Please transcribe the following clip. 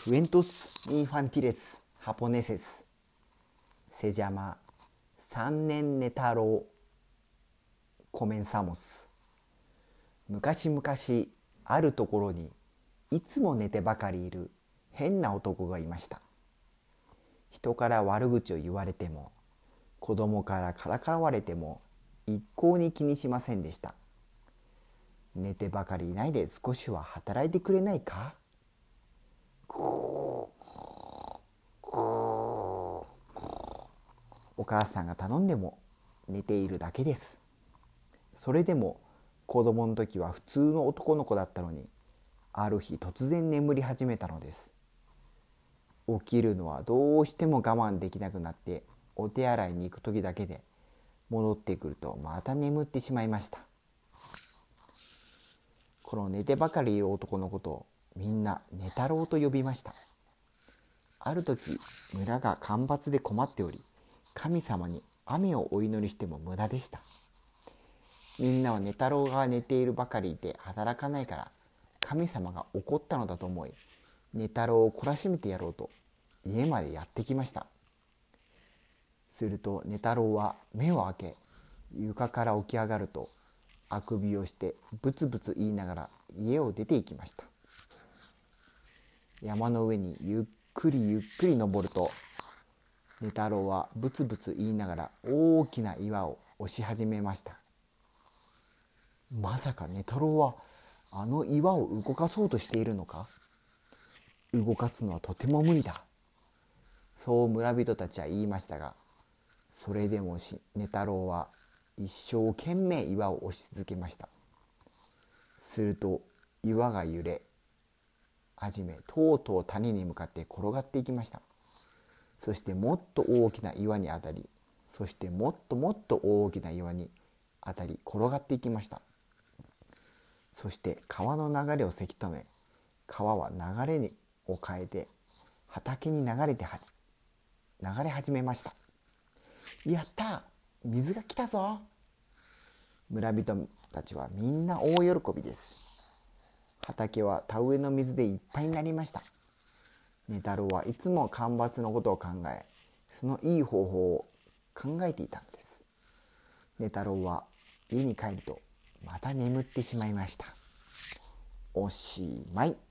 クエントス・インファンティレス・ハポネセスセジャマ三年ネタロウコメンサモス昔々あるところにいつも寝てばかりいる変な男がいました人から悪口を言われても子供からからかわれても一向に気にしませんでした寝てばかりいないで少しは働いてくれないかお母さんが頼んでも寝ているだけです。それでも子供の時は普通の男の子だったのにある日突然眠り始めたのです。起きるのはどうしても我慢できなくなってお手洗いに行く時だけで戻ってくるとまた眠ってしまいました。この寝てばかりいる男のことをみんな寝太郎と呼びました。ある時村が干ばつで困っており神様に雨をお祈りしても無駄でした。みんなは寝太郎が寝ているばかりで働かないから神様が怒ったのだと思い寝太郎を懲らしめてやろうと家までやってきました。すると寝太郎は目を開け床から起き上がるとあくびをしてブツブツ言いながら家を出て行きました。山の上にゆっくりゆっくり登ると寝太郎はブツブツ言いながら大きな岩を押し始めました。まさか寝太郎はあの岩を動かそうとしているのか？動かすのはとても無理だ。そう村人たちは言いましたがそれでもし寝太郎は一生懸命岩を押し続けました。すると岩が揺れ始めとうとう谷に向かって転がっていきました。そしてもっと大きな岩に当たりそしてもっともっと大きな岩に当たり転がっていきました。そして川の流れをせき止め川は流れにを変えて畑に流れては流れ始めました。やった！水が来たぞ！村人たちはみんな大喜びです。畑は田植えの水でいっぱいになりました。寝太郎はいつも干ばつのことを考えそのいい方法を考えていたのです。寝太郎は家に帰るとまた眠ってしまいました。おしまい。